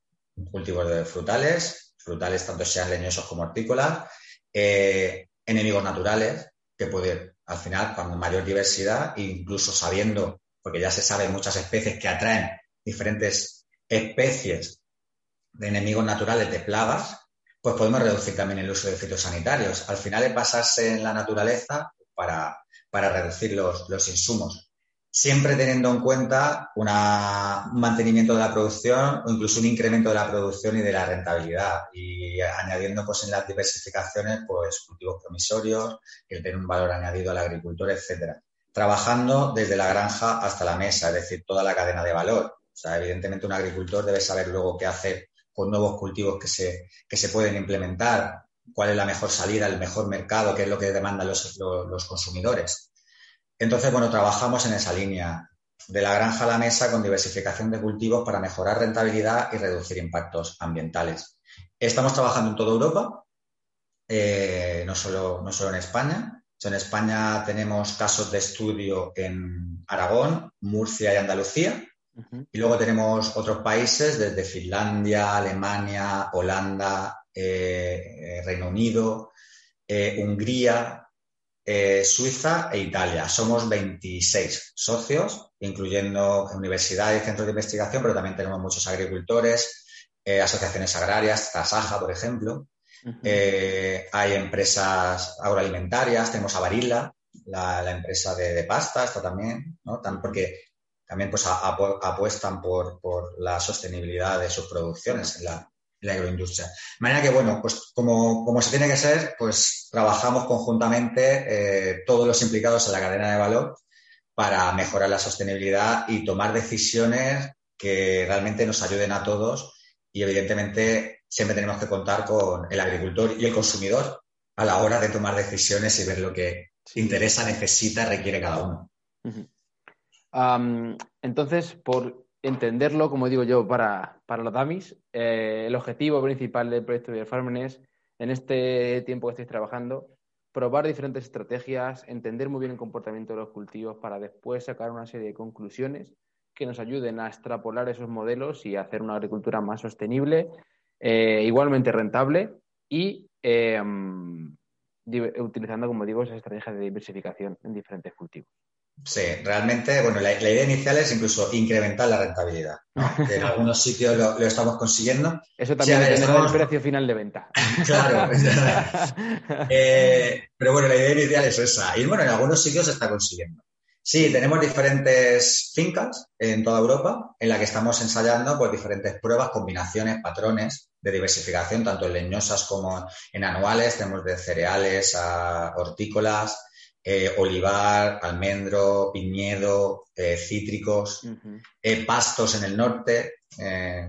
cultivos de frutales, frutales tanto sean leñosos como hortícolas, eh, enemigos naturales, que puede, al final, cuando mayor diversidad, incluso sabiendo, porque ya se sabe muchas especies que atraen diferentes especies de enemigos naturales de plagas, pues podemos reducir también el uso de fitosanitarios. Al final es basarse en la naturaleza para, reducir los, insumos. Siempre teniendo en cuenta un mantenimiento de la producción o incluso un incremento de la producción y de la rentabilidad y añadiendo pues en las diversificaciones pues cultivos promisorios que tienen un valor añadido al agricultor, etcétera. Trabajando desde la granja hasta la mesa, es decir, toda la cadena de valor evidentemente un agricultor debe saber luego qué hacer con nuevos cultivos que se, se pueden implementar, cuál es la mejor salida, el mejor mercado, qué es lo que demandan los, consumidores. Entonces, bueno, trabajamos en esa línea, de la granja a la mesa con diversificación de cultivos para mejorar rentabilidad y reducir impactos ambientales. Estamos trabajando en toda Europa, eh, no, solo, no solo en España. En España tenemos casos de estudio en Aragón, Murcia y Andalucía. Y luego tenemos otros países desde Finlandia, Alemania, Holanda, eh, eh, Reino Unido, eh, Hungría, Suiza e Italia. Somos 26 socios, incluyendo universidades y centros de investigación, pero también tenemos muchos agricultores, asociaciones agrarias, Tasaja, por ejemplo. hay empresas agroalimentarias, tenemos a Barilla, la, empresa de, pasta, está también, ¿no? porque también pues apuestan por, la sostenibilidad de sus producciones en la, agroindustria. De manera que, bueno, pues como, se tiene que ser, pues trabajamos conjuntamente eh, todos los implicados en la cadena de valor para mejorar la sostenibilidad y tomar decisiones que realmente nos ayuden a todos y evidentemente siempre tenemos que contar con el agricultor y el consumidor a la hora de tomar decisiones y ver lo que interesa, necesita, requiere cada uno entonces, por entenderlo, como digo yo, para, los DAMIs, eh, el objetivo principal del proyecto de Farming es, en este tiempo que estáis trabajando, probar diferentes estrategias, entender muy bien el comportamiento de los cultivos para después sacar una serie de conclusiones que nos ayuden a extrapolar esos modelos y hacer una agricultura más sostenible eh, igualmente rentable y em, utilizando, como digo, esas estrategias de diversificación en diferentes cultivos. Sí, realmente, bueno, la, idea inicial es incluso incrementar la rentabilidad. (laughs) en algunos sitios lo, estamos consiguiendo. Eso también depende del precio final de venta. (laughs) Claro. (laughs) Eh, pero bueno, la idea inicial es esa. Y bueno, en algunos sitios se está consiguiendo. Sí, tenemos diferentes fincas en toda Europa en la que estamos ensayando pues, diferentes pruebas, combinaciones, patrones de diversificación, tanto en leñosas como en anuales. Tenemos de cereales a hortícolas, eh, olivar, almendro, piñedo, eh, cítricos, eh, pastos en el norte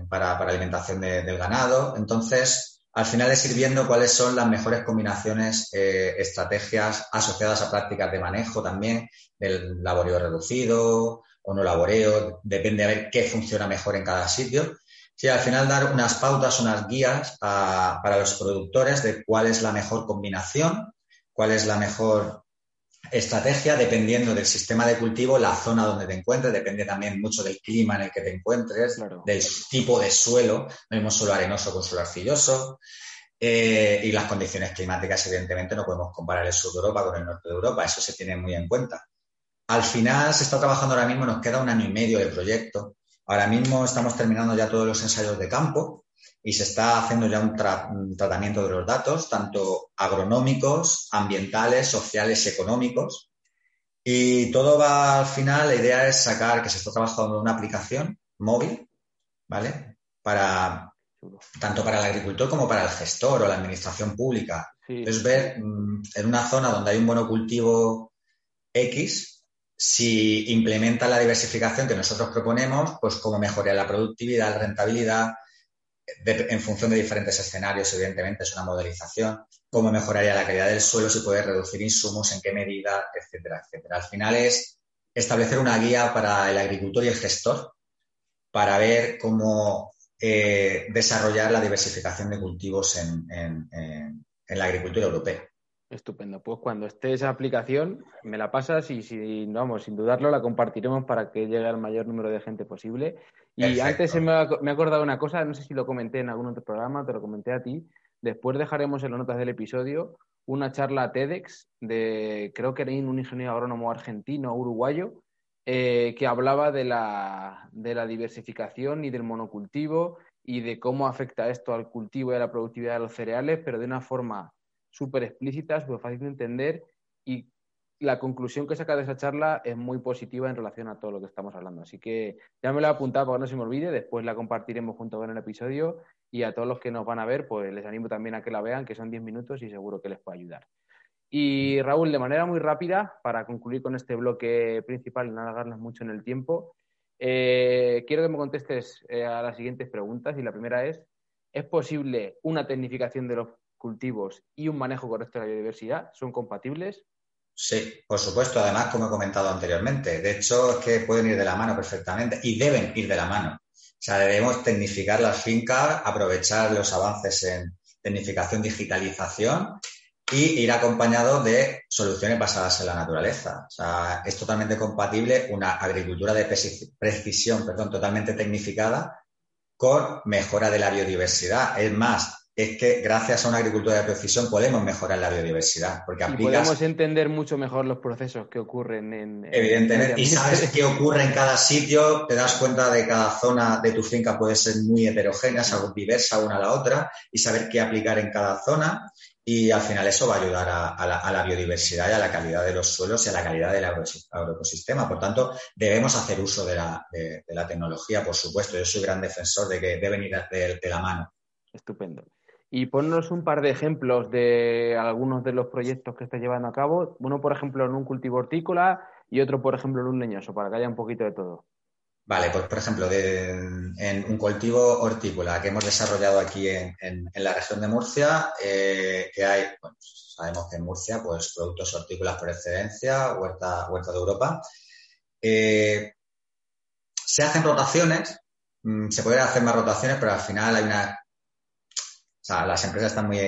para, alimentación del ganado. Entonces, al final es ir viendo cuáles son las mejores combinaciones, estrategias asociadas a prácticas de manejo también, del laboreo reducido o no laboreo, depende de ver qué funciona mejor en cada sitio. Sí, al final dar unas pautas, unas guías para los productores de cuál es la mejor combinación, cuál es la mejor estrategia dependiendo del sistema de cultivo, la zona donde te encuentres, depende también mucho del clima en el que te encuentres, del tipo de suelo, no mismo suelo arenoso con suelo arcilloso, eh, y las condiciones climáticas, evidentemente, no podemos comparar el sur de Europa con el norte de Europa, eso se tiene muy en cuenta. Al final se está trabajando ahora mismo, nos queda un año y medio de proyecto. Ahora mismo estamos terminando ya todos los ensayos de campo y se está haciendo ya un, tratamiento de los datos, tanto agronómicos, ambientales, sociales y económicos. Y todo va al final, la idea es sacar que se está trabajando en una aplicación móvil, ¿vale? Para, tanto para el agricultor como para el gestor o la administración pública. Es ver mm, en una zona donde hay un monocultivo X, si implementa la diversificación que nosotros proponemos, pues cómo mejorar la productividad, la rentabilidad, en función de diferentes escenarios, evidentemente, es una modelización, cómo mejoraría la calidad del suelo, si puede reducir insumos, en qué medida, etcétera, etcétera. Al final es establecer una guía para el agricultor y el gestor para ver cómo eh, desarrollar la diversificación de cultivos en la agricultura europea. Estupendo. Pues cuando esté esa aplicación, me la pasas y si vamos, sin dudarlo, la compartiremos para que llegue al mayor número de gente posible. Y antes me ha, me acordado una cosa, no sé si lo comenté en algún otro programa, te lo comenté a ti. Después dejaremos en las notas del episodio una charla TEDx de, creo que era un ingeniero agrónomo argentino, uruguayo, eh, que hablaba de la, de la diversificación y del monocultivo y de cómo afecta esto al cultivo y a la productividad de los cereales, pero de una forma súper explícitas, súper fácil de entender y la conclusión que saca de esa charla es muy positiva en relación a todo lo que estamos hablando. Así que ya me lo he apuntado para que no se me olvide, después la compartiremos junto con el episodio y a todos los que nos van a ver, pues les animo también a que la vean, que son 10 minutos y seguro que les puede ayudar. Y Raúl, de manera muy rápida, para concluir con este bloque principal y no alargarnos mucho en el tiempo, eh, quiero que me contestes eh, a las siguientes preguntas y la primera es, ¿es posible una tecnificación de los cultivos y un manejo correcto de la biodiversidad son compatibles? Sí, por supuesto. Además, como he comentado anteriormente, de hecho es que pueden ir de la mano perfectamente y deben ir de la mano. O sea, debemos tecnificar las fincas, aprovechar los avances en tecnificación, digitalización y ir acompañado de soluciones basadas en la naturaleza. O sea, es totalmente compatible una agricultura de precisión, perdón, totalmente tecnificada con mejora de la biodiversidad. Es más, es que gracias a una agricultura de precisión podemos mejorar la biodiversidad. Porque y podemos entender mucho mejor los procesos que ocurren en... Evidentemente, y sabes qué (laughs) ocurre en cada sitio, te das cuenta de que cada zona de tu finca puede ser muy heterogénea, diversa una a la otra, y saber qué aplicar en cada zona. Y al final eso va a ayudar a, la, biodiversidad y a la calidad de los suelos y a la calidad del agroecosistema. Por tanto, debemos hacer uso de la, tecnología, por supuesto. Yo soy gran defensor de que deben ir de la mano. Estupendo y ponnos un par de ejemplos de algunos de los proyectos que estás llevando a cabo. Uno, por ejemplo, en un cultivo hortícola y otro, por ejemplo, en un leñoso, para que haya un poquito de todo. Vale, pues por ejemplo, en un cultivo hortícola que hemos desarrollado aquí en, la región de Murcia, eh, que hay, bueno, sabemos que en Murcia, pues productos hortícolas por excelencia, huerta, huerta de Europa. Eh, se hacen rotaciones, mm, se pueden hacer más rotaciones, pero al final hay una sea, las empresas están muy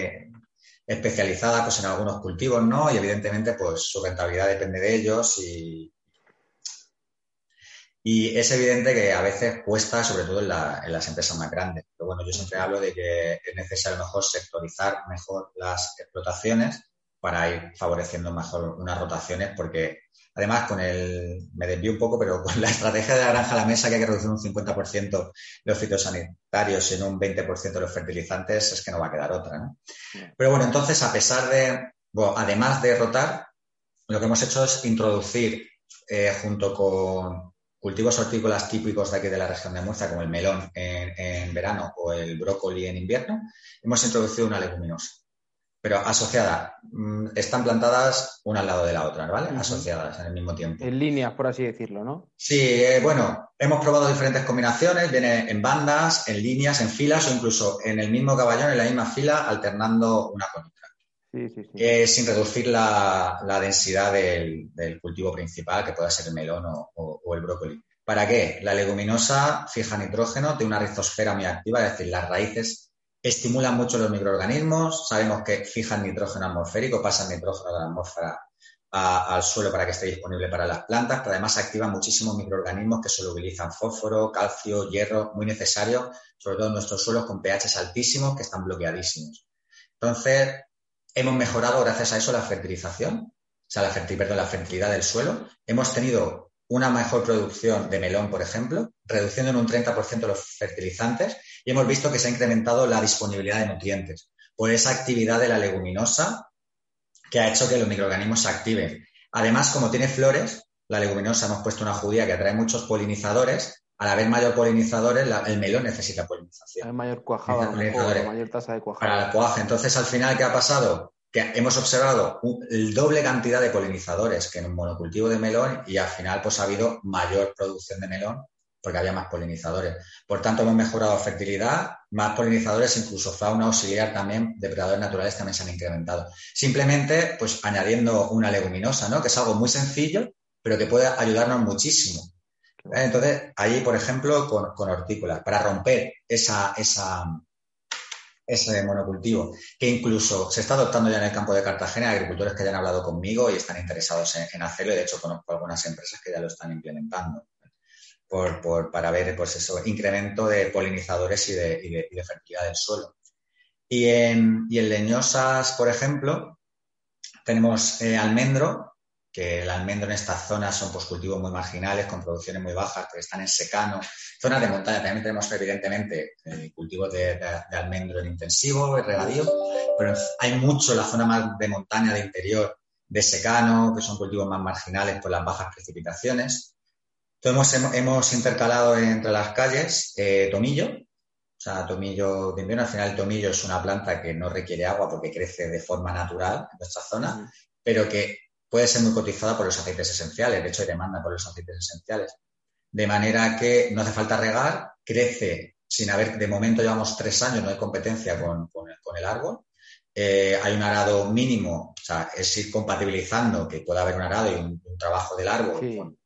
especializadas pues, en algunos cultivos, ¿no? Y evidentemente, pues su rentabilidad depende de ellos y, Y es evidente que a veces cuesta, sobre todo en, las empresas más grandes. Pero bueno, yo siempre hablo de que es necesario mejor sectorizar mejor las explotaciones para ir favoreciendo mejor unas rotaciones, porque además con el, me desvío un poco, pero con la estrategia de la granja a la mesa que hay que reducir un 50% los fitosanitarios y en un 20% los fertilizantes, es que no va a quedar otra. ¿no? Pero bueno, entonces a pesar de, bueno, además de rotar, lo que hemos hecho es introducir eh, junto con cultivos hortícolas típicos de aquí de la región de Murcia, como el melón en, verano o el brócoli en invierno, hemos introducido una leguminosa. Pero asociada, mm, están plantadas una al lado de la otra, ¿vale? Asociadas en el mismo tiempo. En líneas, por así decirlo, ¿no? Sí, eh, bueno, hemos probado diferentes combinaciones, viene en bandas, en líneas, en filas o incluso en el mismo caballón, en la misma fila, alternando una con otra. Sí, sí, sí. Eh, sin reducir la, densidad del, cultivo principal, que pueda ser el melón o, el brócoli. ¿Para qué? La leguminosa fija nitrógeno, tiene una rizosfera muy activa, es decir, las raíces estimulan mucho los microorganismos, sabemos que fijan nitrógeno atmosférico, pasan nitrógeno de la atmósfera al suelo para que esté disponible para las plantas, pero además activan muchísimos microorganismos que solubilizan fósforo, calcio, hierro, muy necesario, sobre todo en nuestros suelos con pHs altísimos que están bloqueadísimos. Entonces, Hemos mejorado gracias a eso la fertilización, o sea, la, la fertilidad del suelo. Hemos tenido una mejor producción de melón, por ejemplo, reduciendo en un 30% los fertilizantes y hemos visto que se ha incrementado la disponibilidad de nutrientes por esa actividad de la leguminosa que ha hecho que los microorganismos se activen. Además, como tiene flores, la leguminosa hemos puesto una judía que atrae muchos polinizadores al haber mayor polinizadores, el melón necesita polinización. Hay mayor cuajada, mayor tasa de cuajada. Para el cuaje. Entonces, al final, ¿qué ha pasado? Que hemos observado el doble cantidad de polinizadores que en un monocultivo de melón y al final, pues ha habido mayor producción de melón porque había más polinizadores. Por tanto, hemos mejorado fertilidad, más polinizadores, incluso fauna auxiliar también, depredadores naturales también se han incrementado. Simplemente, pues añadiendo una leguminosa, ¿no? Que es algo muy sencillo, pero que puede ayudarnos muchísimo entonces, ahí, por ejemplo, con, hortícolas, para romper esa, ese monocultivo, que incluso se está adoptando ya en el campo de Cartagena, agricultores que ya han hablado conmigo y están interesados en, hacerlo, y de hecho conozco algunas empresas que ya lo están implementando. Para ver pues eso, incremento de polinizadores y de, fertilidad del suelo. Y en, leñosas, por ejemplo, tenemos eh, almendro, que el almendro en estas zonas son pues, cultivos muy marginales, con producciones muy bajas, que están en secano. Zonas de montaña también tenemos, evidentemente, eh, cultivos de, almendro en intensivo, en regadío, pero hay mucho en la zona más de montaña, de interior, de secano, que son cultivos más marginales por las bajas precipitaciones. Entonces hemos, hemos intercalado entre las calles eh, tomillo, o sea, tomillo de invierno. Al final, el tomillo es una planta que no requiere agua porque crece de forma natural en nuestra zona, pero que puede ser muy cotizada por los aceites esenciales, de hecho hay demanda por los aceites esenciales. De manera que no hace falta regar, crece sin haber, de momento llevamos tres años, no hay competencia con, el, árbol. Eh, hay un arado mínimo, o sea, es ir compatibilizando que pueda haber un arado y un, trabajo del árbol con,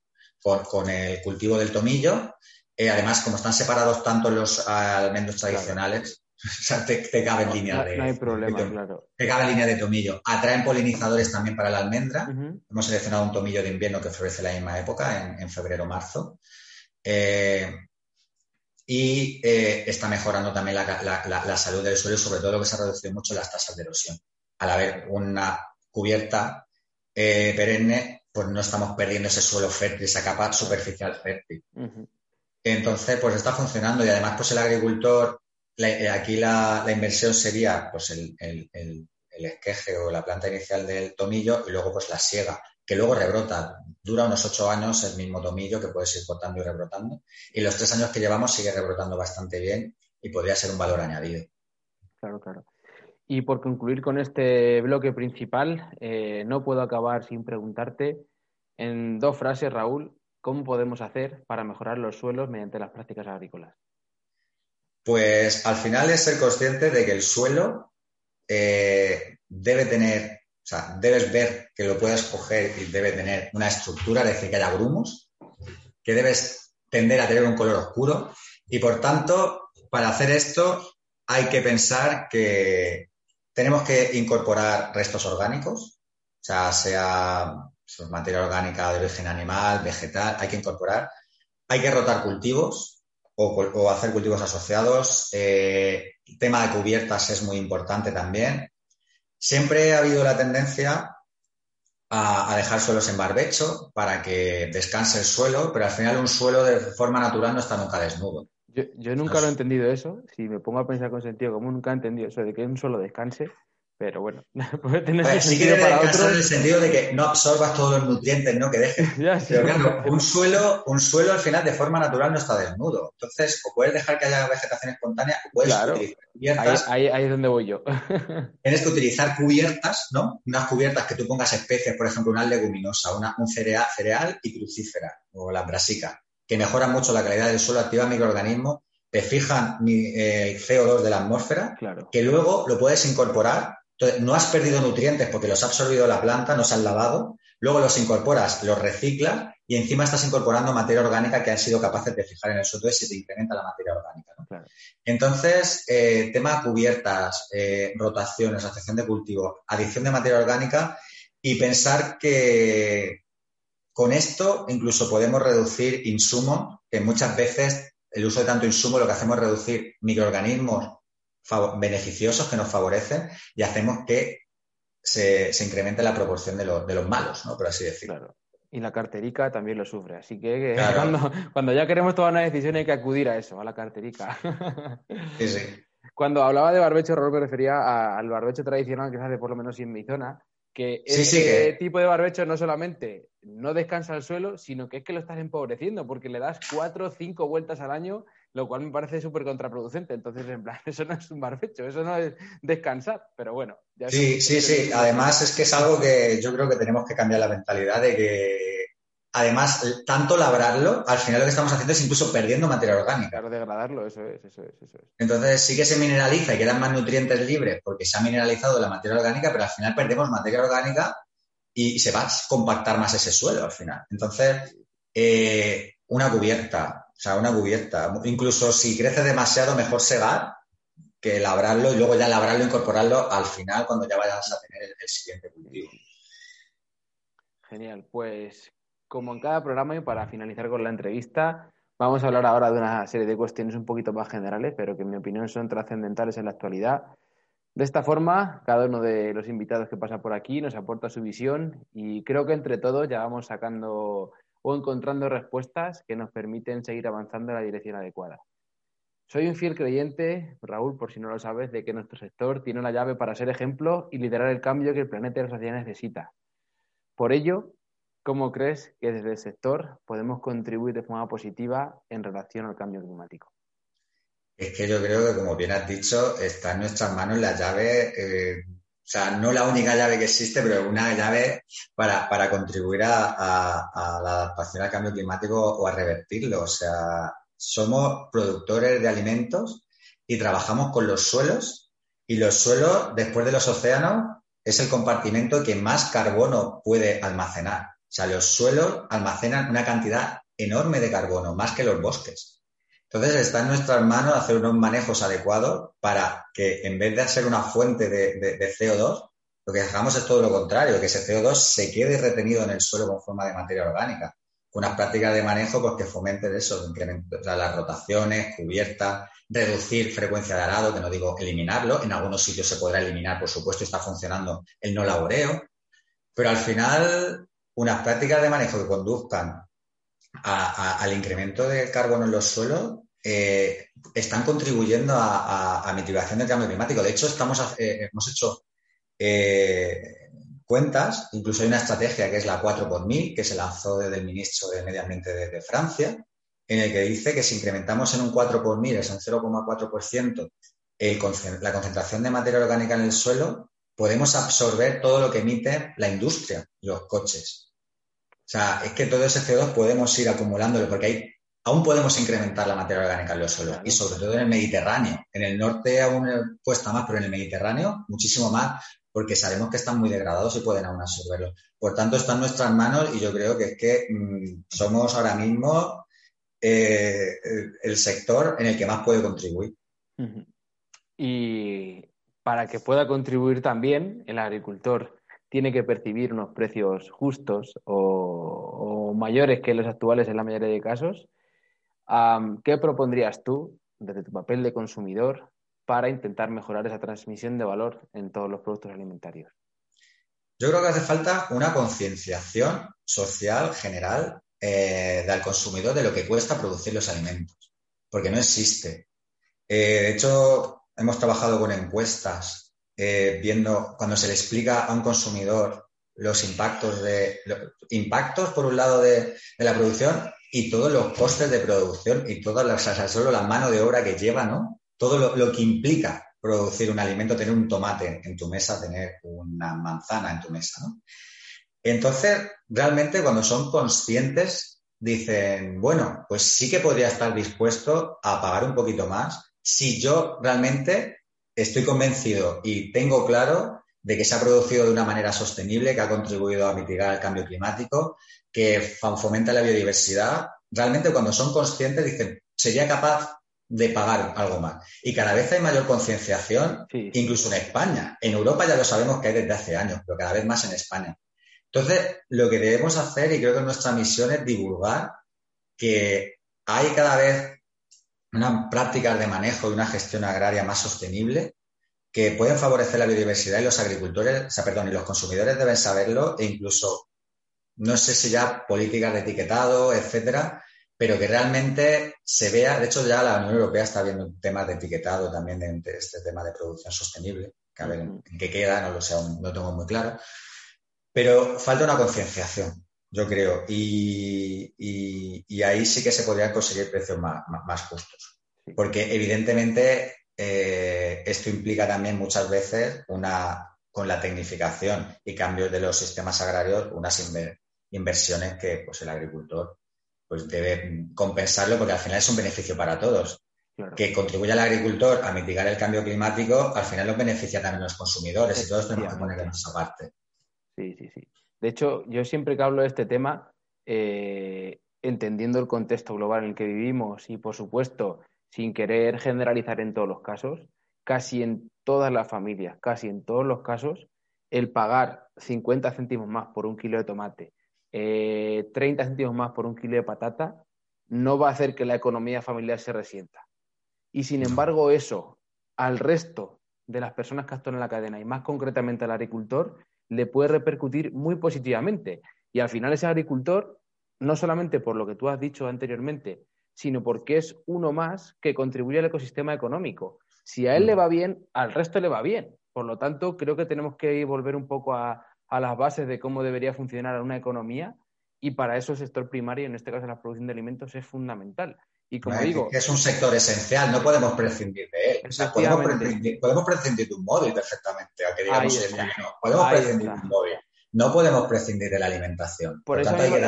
el cultivo del tomillo. Eh, además, como están separados tanto los almendros tradicionales, (laughs) o sea, te, cabe en línea de. No hay problema, claro. Te cabe línea de tomillo. Atraen polinizadores también para la almendra. Hemos seleccionado un tomillo de invierno que florece en la misma época, en, febrero-marzo. Eh, y eh, está mejorando también la, salud del suelo, sobre todo lo que se ha reducido mucho las tasas de erosión. Al haber una cubierta eh, perenne, pues no estamos perdiendo ese suelo fértil, esa capa superficial fértil. Entonces, pues está funcionando y además, pues el agricultor eh, aquí la, inversión sería pues el, esqueje o la planta inicial del tomillo y luego pues la siega, que luego rebrota. Dura unos ocho años el mismo tomillo que puedes ir cortando y rebrotando. Y los tres años que llevamos sigue rebrotando bastante bien y podría ser un valor añadido. Claro, claro. Y por concluir con este bloque principal, eh, no puedo acabar sin preguntarte en dos frases, Raúl, ¿cómo podemos hacer para mejorar los suelos mediante las prácticas agrícolas? Pues al final es ser consciente de que el suelo eh, debe tener, o sea, debes ver que lo puedes coger y debe tener una estructura, es decir, que haya grumos, que debes tender a tener un color oscuro y por tanto, para hacer esto hay que pensar que tenemos que incorporar restos orgánicos, o sea, sea materia orgánica de origen animal, vegetal, hay que incorporar hay que rotar cultivos o, hacer cultivos asociados. Eh, el tema de cubiertas es muy importante también. Siempre ha habido la tendencia a, dejar suelos en barbecho para que descanse el suelo, pero al final un suelo de forma natural no está nunca desnudo. Yo, nunca lo he entendido eso. Si me pongo a pensar con sentido como nunca he entendido eso de que un suelo descanse, pero bueno, (laughs) puede tener pues sí sentido para otros. en el sentido de que no absorbas todos los nutrientes ¿no? que dejes. (laughs) Pero claro, un suelo, un suelo al final de forma natural no está desnudo. Entonces, o puedes dejar que haya vegetación espontánea, o puedes utilizar cubiertas. Ahí, ahí, es donde voy yo. (laughs) Tienes que utilizar cubiertas, ¿no? Unas cubiertas que tú pongas especies, por ejemplo, una leguminosa, una, un cereal, cereal y crucífera, o la brasica, que mejoran mucho la calidad del suelo, activan microorganismos, te fijan el eh, CO2 de la atmósfera, que luego lo puedes incorporar entonces, no has perdido nutrientes porque los ha absorbido la planta, no se han lavado, luego los incorporas, los reciclas y encima estás incorporando materia orgánica que han sido capaces de fijar en el suelo y se te incrementa la materia orgánica. Entonces, eh, tema cubiertas, eh, rotación, asociación de cultivo, adición de materia orgánica y pensar que con esto incluso podemos reducir insumos, que muchas veces el uso de tanto insumo lo que hacemos es reducir microorganismos beneficiosos que nos favorecen y hacemos que se, incremente la proporción de, los malos, ¿no? Por así decirlo. Y la carterica también lo sufre. Así que, (laughs) cuando, ya queremos tomar una decisión hay que acudir a eso, a la carterica. Sí, sí. (laughs) Cuando hablaba de barbecho, Raúl me refería al barbecho tradicional que se hace por lo menos en mi zona, que ese tipo de barbecho no solamente no descansa el suelo, sino que es que lo estás empobreciendo, porque le das cuatro o cinco vueltas al año lo cual me parece súper contraproducente. Entonces, en plan, (laughs) eso no es un barbecho, eso no es descansar, pero bueno. sí, sí, sí. Además, es que es algo que yo creo que tenemos que cambiar la mentalidad de que, además, tanto labrarlo, al final lo que estamos haciendo es incluso perdiendo materia orgánica. Claro, degradarlo, eso es, eso es, eso es. Entonces, sí que se mineraliza y quedan más nutrientes libres porque se ha mineralizado la materia orgánica, pero al final perdemos materia orgánica y se va a compactar más ese suelo al final. Entonces, eh, una cubierta, o sea, una cubierta. Incluso si crece demasiado, mejor segar que labrarlo y luego ya labrarlo incorporarlo al final cuando ya vayas a tener el, siguiente cultivo. Genial. Pues como en cada programa y para finalizar con la entrevista, vamos a hablar ahora de una serie de cuestiones un poquito más generales, pero que en mi opinión son trascendentales en la actualidad. De esta forma, cada uno de los invitados que pasa por aquí nos aporta su visión y creo que entre todos ya vamos sacando o encontrando respuestas que nos permiten seguir avanzando en la dirección adecuada. Soy un fiel creyente, Raúl, por si no lo sabes, de que nuestro sector tiene una llave para ser ejemplo y liderar el cambio que el planeta y la sociedad necesita. Por ello, ¿cómo crees que desde el sector podemos contribuir de forma positiva en relación al cambio climático? Es que yo creo que, como bien has dicho, está en nuestras manos la llave eh, o sea, no la única llave que existe, pero una llave para, contribuir a, la adaptación al cambio climático o a revertirlo. O sea, somos productores de alimentos y trabajamos con los suelos y los suelos, después de los océanos, es el compartimento que más carbono puede almacenar. O sea, los suelos almacenan una cantidad enorme de carbono, más que los bosques. Entonces está en nuestras manos hacer unos manejos adecuados para que en vez de ser una fuente de, CO2, lo que hagamos es todo lo contrario, que ese CO2 se quede retenido en el suelo con forma de materia orgánica. Unas prácticas de manejo pues, que fomenten eso, incrementar las rotaciones, cubiertas, reducir frecuencia de arado, que no digo eliminarlo, en algunos sitios se podrá eliminar, por supuesto, está funcionando el no laboreo, pero al final unas prácticas de manejo que conduzcan al incremento de carbono en los suelos eh, están contribuyendo a, mitigación del cambio climático. De hecho, estamos, eh, hemos hecho eh, cuentas, incluso hay una estrategia que es la 4 por 1000, que se lanzó desde el ministro de Medio Ambiente de, Francia, en el que dice que si incrementamos en un 4 por 1000, es un 0,4%, la concentración de materia orgánica en el suelo, podemos absorber todo lo que emite la industria, los coches. O sea, es que todo ese CO2 podemos ir acumulándolo porque ahí aún podemos incrementar la materia orgánica en los suelos y sobre todo en el Mediterráneo. En el norte aún cuesta más, pero en el Mediterráneo muchísimo más porque sabemos que están muy degradados y pueden aún absorberlo. Por tanto, está en nuestras manos y yo creo que es que mm, somos ahora mismo eh, el sector en el que más puede contribuir. Y para que pueda contribuir también el agricultor tiene que percibir unos precios justos o, mayores que los actuales en la mayoría de casos. ¿Qué propondrías tú desde tu papel de consumidor para intentar mejorar esa transmisión de valor en todos los productos alimentarios? Yo creo que hace falta una concienciación social general eh, del consumidor de lo que cuesta producir los alimentos, porque no existe. Eh, de hecho, hemos trabajado con encuestas eh, viendo cuando se le explica a un consumidor los impactos de impactos por un lado de, la producción y todos los costes de producción y todas las, solo la mano de obra que lleva, ¿no? Todo lo, que implica producir un alimento, tener un tomate en tu mesa, tener una manzana en tu mesa, ¿no? Entonces, realmente cuando son conscientes, dicen, bueno, pues sí que podría estar dispuesto a pagar un poquito más si yo realmente estoy convencido y tengo claro de que se ha producido de una manera sostenible, que ha contribuido a mitigar el cambio climático, que fomenta la biodiversidad. Realmente cuando son conscientes dicen, sería capaz de pagar algo más. Y cada vez hay mayor concienciación, incluso en España. En Europa ya lo sabemos que hay desde hace años, pero cada vez más en España. Entonces, lo que debemos hacer, y creo que nuestra misión es divulgar que hay cada vez una prácticas de manejo y una gestión agraria más sostenible que pueden favorecer la biodiversidad y los agricultores, o sea, perdón, y los consumidores deben saberlo e incluso, no sé si ya políticas de etiquetado, etcétera, pero que realmente se vea, de hecho ya la Unión Europea está viendo temas de etiquetado también de, este tema de producción sostenible, que a ver en, qué queda, no lo sé, aún no tengo muy claro, pero falta una concienciación, yo creo, y, ahí sí que se podrían conseguir precios más, más justos, porque evidentemente eh, esto implica también muchas veces una, con la tecnificación y cambios de los sistemas agrarios, unas inversiones que pues, el agricultor pues, debe compensarlo porque al final es un beneficio para todos. Que contribuya al agricultor a mitigar el cambio climático, al final los beneficia también a los consumidores y todos tenemos que poner en nuestra parte. Sí, sí, sí. De hecho, yo siempre que hablo de este tema, eh, entendiendo el contexto global en el que vivimos y, por supuesto, sin querer generalizar en todos los casos, casi en todas las familias, casi en todos los casos, el pagar 50 céntimos más por un kilo de tomate, 30 eh, céntimos más por un kilo de patata, no va a hacer que la economía familiar se resienta. Y sin embargo, eso al resto de las personas que actúan en la cadena y más concretamente al agricultor, le puede repercutir muy positivamente. Y al final ese agricultor, no solamente por lo que tú has dicho anteriormente, sino porque es uno más que contribuye al ecosistema económico. Si a él le va bien, al resto le va bien. Por lo tanto, creo que tenemos que volver un poco a, las bases de cómo debería funcionar una economía y para eso el sector primario, en este caso la producción de alimentos, es fundamental. Y como digo, es un sector esencial, no podemos prescindir de él. podemos, prescindir, de un móvil perfectamente, aunque digamos podemos prescindir de un móvil no podemos prescindir de la alimentación. Por, eso hay que,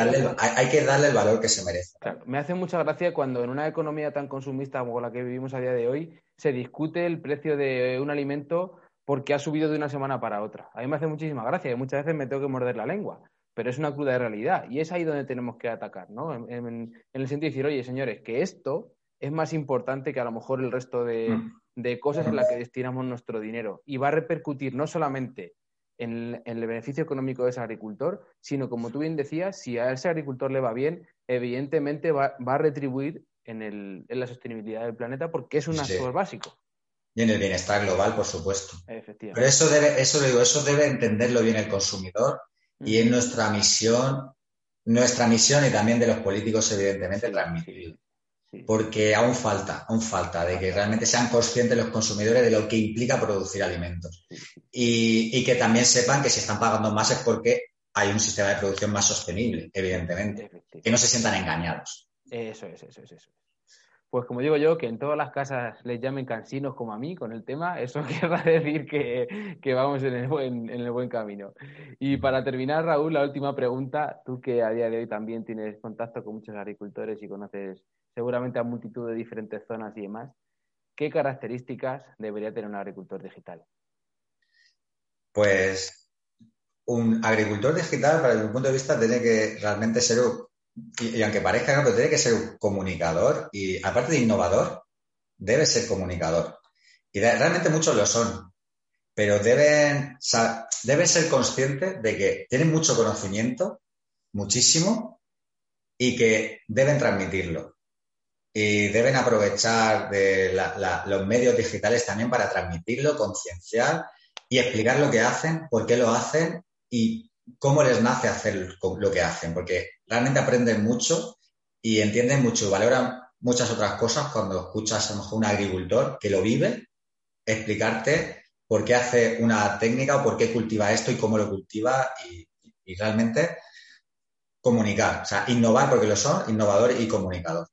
darle, el valor que se merece. me hace mucha gracia cuando en una economía tan consumista como la que vivimos a día de hoy se discute el precio de un alimento porque ha subido de una semana para otra. A mí me hace muchísima gracia y muchas veces me tengo que morder la lengua, pero es una cruda realidad y es ahí donde tenemos que atacar, ¿no? En, el sentido de decir, oye, señores, que esto es más importante que a lo mejor el resto de, mm. de cosas en las que destinamos nuestro dinero y va a repercutir no solamente en, el beneficio económico de ese agricultor, sino como tú bien decías, si a ese agricultor le va bien, evidentemente va, a retribuir en, la sostenibilidad del planeta porque es un actor básico. Y en el bienestar global, por supuesto. Pero eso debe, eso digo, eso debe entenderlo bien el consumidor y es nuestra misión, nuestra misión y también de los políticos, evidentemente, transmitirlo porque aún falta, aún falta de que realmente sean conscientes los consumidores de lo que implica producir alimentos. Y, que también sepan que si están pagando más es porque hay un sistema de producción más sostenible, evidentemente, que no se sientan engañados. Eso es, eso es, eso. Pues como digo yo, que en todas las casas les llamen cansinos como a mí con el tema, eso (laughs) quiere decir que, vamos en el, buen, en el buen camino. Y para terminar, Raúl, la última pregunta, tú que a día de hoy también tienes contacto con muchos agricultores y conoces seguramente a multitud de diferentes zonas y demás. ¿Qué características debería tener un agricultor digital? Pues un agricultor digital, para mi punto de vista, tiene que realmente ser, y, aunque parezca que no, tiene que ser un comunicador y aparte de innovador, debe ser comunicador. Y realmente muchos lo son, pero deben, deben ser conscientes de que tienen mucho conocimiento, muchísimo, y que deben transmitirlo y deben aprovechar de los medios digitales también para transmitirlo, concienciar y explicar lo que hacen, por qué lo hacen y cómo les nace hacer lo que hacen, porque realmente aprenden mucho y entienden mucho y valoran muchas otras cosas cuando escuchas a lo mejor un agricultor que lo vive, explicarte por qué hace una técnica o por qué cultiva esto y cómo lo cultiva y, realmente comunicar, o sea, innovar porque lo son, innovador y comunicador.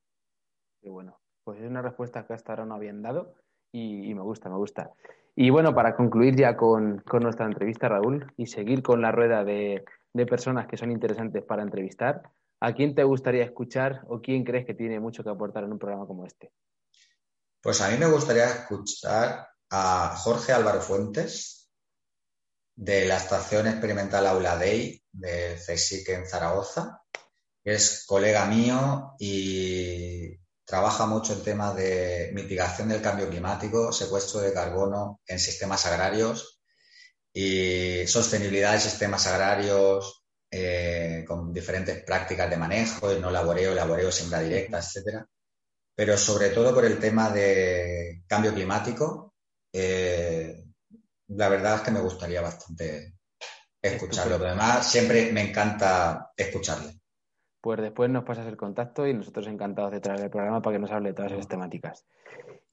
Qué bueno, pues es una respuesta que hasta ahora no habían dado y, me gusta, me gusta. Y bueno, para concluir ya con, nuestra entrevista, Raúl, y seguir con la rueda de personas que son interesantes para entrevistar, ¿A quién te gustaría escuchar o quién crees que tiene mucho que aportar en un programa como este? Pues a mí me gustaría escuchar a Jorge Álvaro Fuentes de la Estación Experimental Aula Day de CSIC en Zaragoza, es colega mío y trabaja mucho en temas de mitigación del cambio climático, secuestro de carbono en sistemas agrarios y sostenibilidad de sistemas agrarios, eh, con diferentes prácticas de manejo, el no laboreo, laboreo, siembra directa, etcétera. Pero sobre todo por el tema de cambio climático, eh, la verdad es que me gustaría bastante escucharlo. Pero además, siempre me encanta escucharle. Pues después nos pasas el contacto y nosotros encantados de traer el programa para que nos hable de todas esas temáticas.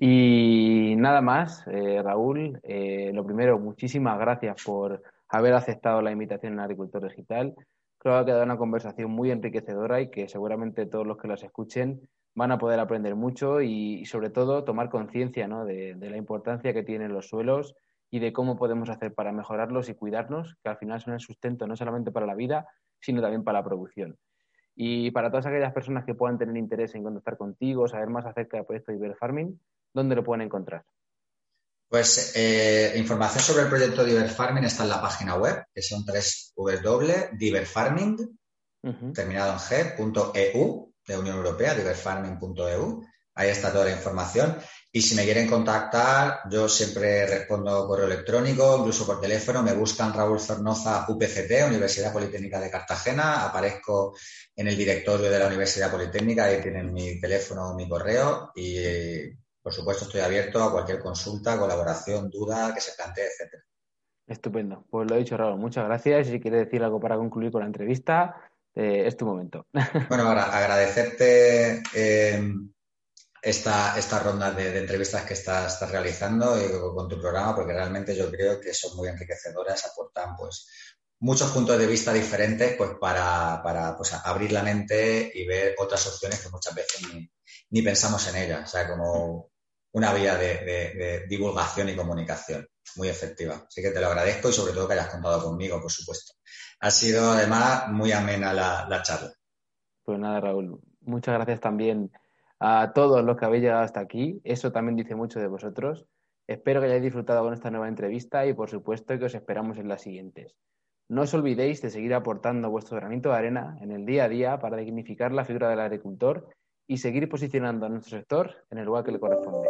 Y nada más, eh, Raúl, lo primero, muchísimas gracias por haber aceptado la invitación en Agricultor Digital. Creo que ha quedado una conversación muy enriquecedora y que seguramente todos los que las escuchen van a poder aprender mucho y, sobre todo tomar conciencia de, la importancia que tienen los suelos y de cómo podemos hacer para mejorarlos y cuidarnos, que al final son el sustento no solamente para la vida, sino también para la producción. Y para todas aquellas personas que puedan tener interés en contactar contigo, saber más acerca del proyecto Iber Farming, ¿dónde lo pueden encontrar? Pues eh, información sobre el proyecto Diver Farming está en la página web, que son www.diverfarming, terminado en g.eu, de Unión Europea, diverfarming.eu. Ahí está toda la información. Y si me quieren contactar, yo siempre respondo correo electrónico, incluso por teléfono. Me buscan Raúl Zornoza, UPCT, Universidad Politécnica de Cartagena. Aparezco en el directorio de la Universidad Politécnica, ahí tienen mi teléfono, mi correo. Y por supuesto, estoy abierto a cualquier consulta, colaboración, duda que se plantee, etcétera. Estupendo. Pues lo he dicho, Raúl. Muchas gracias. Y si quieres decir algo para concluir con la entrevista, eh, es tu momento. (laughs) Bueno, ahora agradecerte eh, esta, esta, ronda de, entrevistas que estás, realizando y con tu programa, porque realmente yo creo que son muy enriquecedoras, aportan pues muchos puntos de vista diferentes pues para, para pues, abrir la mente y ver otras opciones que muchas veces ni, ni pensamos en ellas. O sea, como una vía de, divulgación y comunicación muy efectiva. Así que te lo agradezco y sobre todo que hayas contado conmigo, por supuesto. Ha sido además muy amena la, charla. Pues nada, Raúl, muchas gracias también a todos los que habéis llegado hasta aquí. Eso también dice mucho de vosotros. Espero que hayáis disfrutado con esta nueva entrevista y por supuesto que os esperamos en las siguientes. No os olvidéis de seguir aportando vuestro granito de arena en el día a día para dignificar la figura del agricultor y seguir posicionando a nuestro sector en el lugar que le corresponde.